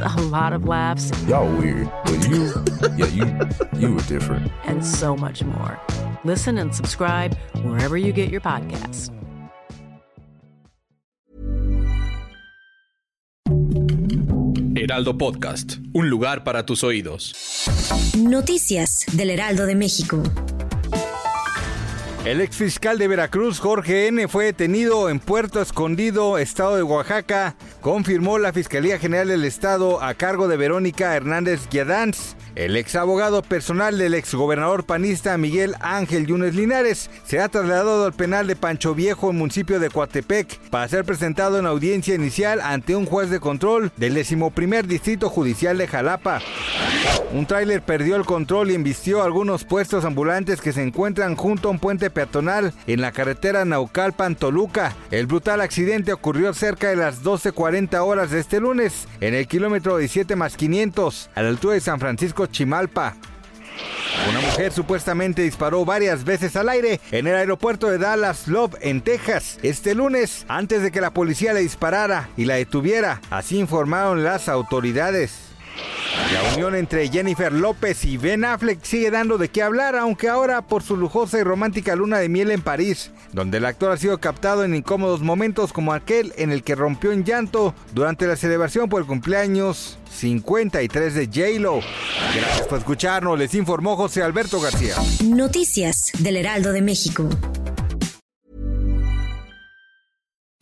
a lot of laughs. Y'all weird, but you, yeah, you, you were different. And so much more. Listen and subscribe wherever you get your podcasts. Heraldo Podcast, un lugar para tus oídos. Noticias del Heraldo de México. El exfiscal de Veracruz, Jorge N., fue detenido en Puerto Escondido, estado de Oaxaca, confirmó la Fiscalía General del Estado a cargo de Verónica Hernández Guiadanz. El ex abogado personal del exgobernador panista Miguel Ángel Yunes Linares se ha trasladado al penal de Pancho Viejo en municipio de Coatepec para ser presentado en audiencia inicial ante un juez de control del decimoprimer distrito judicial de Jalapa. Un tráiler perdió el control y embistió algunos puestos ambulantes que se encuentran junto a un puente peatonal en la carretera Naucalpan-Toluca. El brutal accidente ocurrió cerca de las 12.40 horas de este lunes en el kilómetro 17 más 500 a la altura de San Francisco Chimalpa. Una mujer supuestamente disparó varias veces al aire en el aeropuerto de Dallas Love en Texas este lunes antes de que la policía le disparara y la detuviera, así informaron las autoridades. La unión entre Jennifer López y Ben Affleck sigue dando de qué hablar, aunque ahora por su lujosa y romántica luna de miel en París, donde el actor ha sido captado en incómodos momentos como aquel en el que rompió en llanto durante la celebración por el cumpleaños 53 de J-Lo. Gracias por escucharnos, les informó José Alberto García. Noticias del Heraldo de México.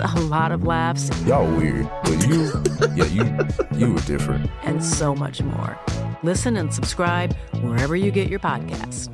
a lot of laughs. Y'all weird, but you, yeah, you, you were different. And so much more. Listen and subscribe wherever you get your podcasts.